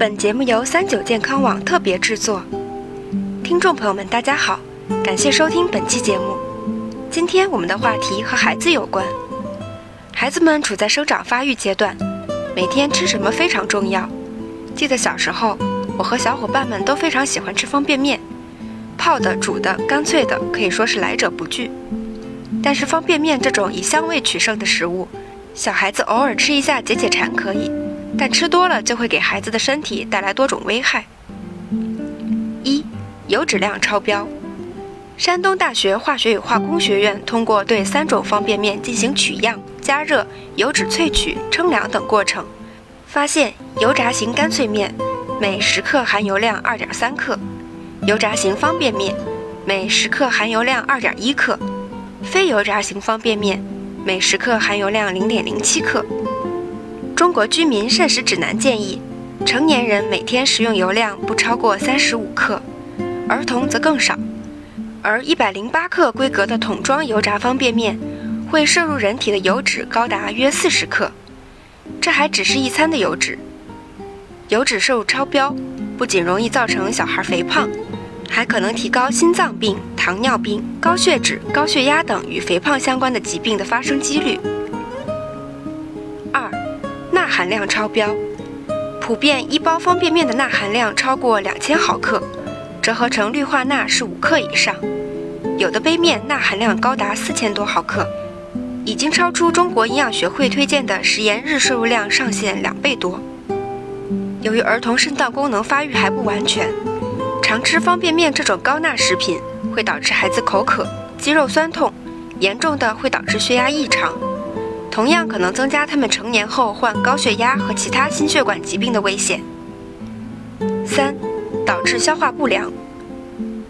本节目由三九健康网特别制作。听众朋友们，大家好，感谢收听本期节目。今天我们的话题和孩子有关。孩子们处在生长发育阶段，每天吃什么非常重要。记得小时候，我和小伙伴们都非常喜欢吃方便面，泡的、煮的、干脆的，可以说是来者不拒。但是方便面这种以香味取胜的食物，小孩子偶尔吃一下解解馋可以。但吃多了就会给孩子的身体带来多种危害。一、油脂量超标。山东大学化学与化工学院通过对三种方便面进行取样、加热、油脂萃取、称量等过程，发现油炸型干脆面每十克含油量二点三克，油炸型方便面每十克含油量二点一克，非油炸型方便面每十克含油量零点零七克。中国居民膳食指南建议，成年人每天食用油量不超过三十五克，儿童则更少。而一百零八克规格的桶装油炸方便面，会摄入人体的油脂高达约四十克。这还只是一餐的油脂。油脂摄入超标，不仅容易造成小孩肥胖，还可能提高心脏病、糖尿病、高血脂、高血压等与肥胖相关的疾病的发生几率。含量超标，普遍一包方便面的钠含量超过两千毫克，折合成氯化钠是五克以上。有的杯面钠含量高达四千多毫克，已经超出中国营养学会推荐的食盐日摄入量上限两倍多。由于儿童肾脏功能发育还不完全，常吃方便面这种高钠食品会导致孩子口渴、肌肉酸痛，严重的会导致血压异常。同样可能增加他们成年后患高血压和其他心血管疾病的危险。三、导致消化不良。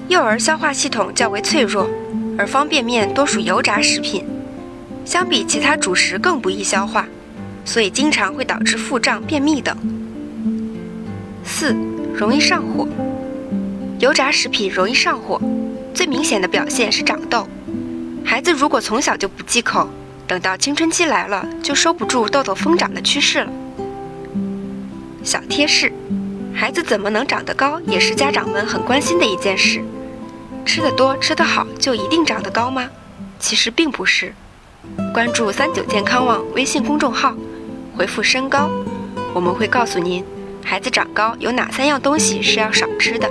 幼儿消化系统较为脆弱，而方便面多属油炸食品，相比其他主食更不易消化，所以经常会导致腹胀、便秘等。四、容易上火。油炸食品容易上火，最明显的表现是长痘。孩子如果从小就不忌口，等到青春期来了，就收不住痘痘疯长的趋势了。小贴士：孩子怎么能长得高，也是家长们很关心的一件事。吃得多、吃得好，就一定长得高吗？其实并不是。关注三九健康网微信公众号，回复“身高”，我们会告诉您，孩子长高有哪三样东西是要少吃的。